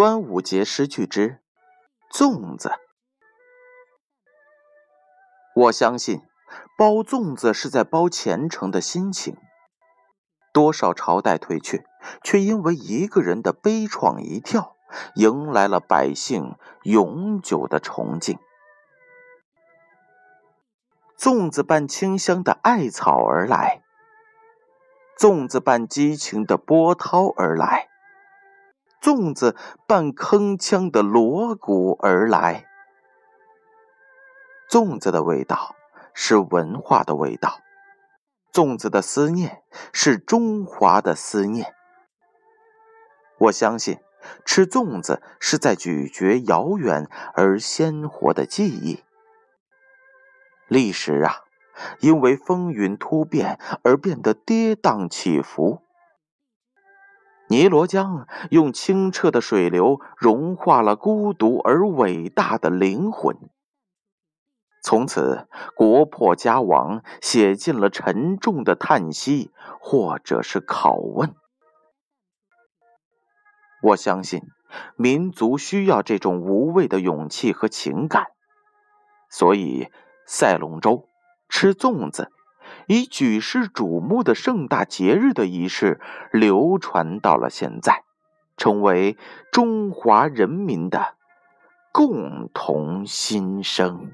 端午节诗句之粽子。我相信，包粽子是在包虔诚的心情。多少朝代退去，却因为一个人的悲怆一跳，迎来了百姓永久的崇敬。粽子伴清香的艾草而来，粽子伴激情的波涛而来。粽子伴铿锵的锣鼓而来，粽子的味道是文化的味道，粽子的思念是中华的思念。我相信，吃粽子是在咀嚼遥远而鲜活的记忆。历史啊，因为风云突变而变得跌宕起伏。尼罗江用清澈的水流融化了孤独而伟大的灵魂。从此，国破家亡写进了沉重的叹息，或者是拷问。我相信，民族需要这种无畏的勇气和情感，所以赛龙舟、吃粽子。以举世瞩目的盛大节日的仪式流传到了现在，成为中华人民的共同心声。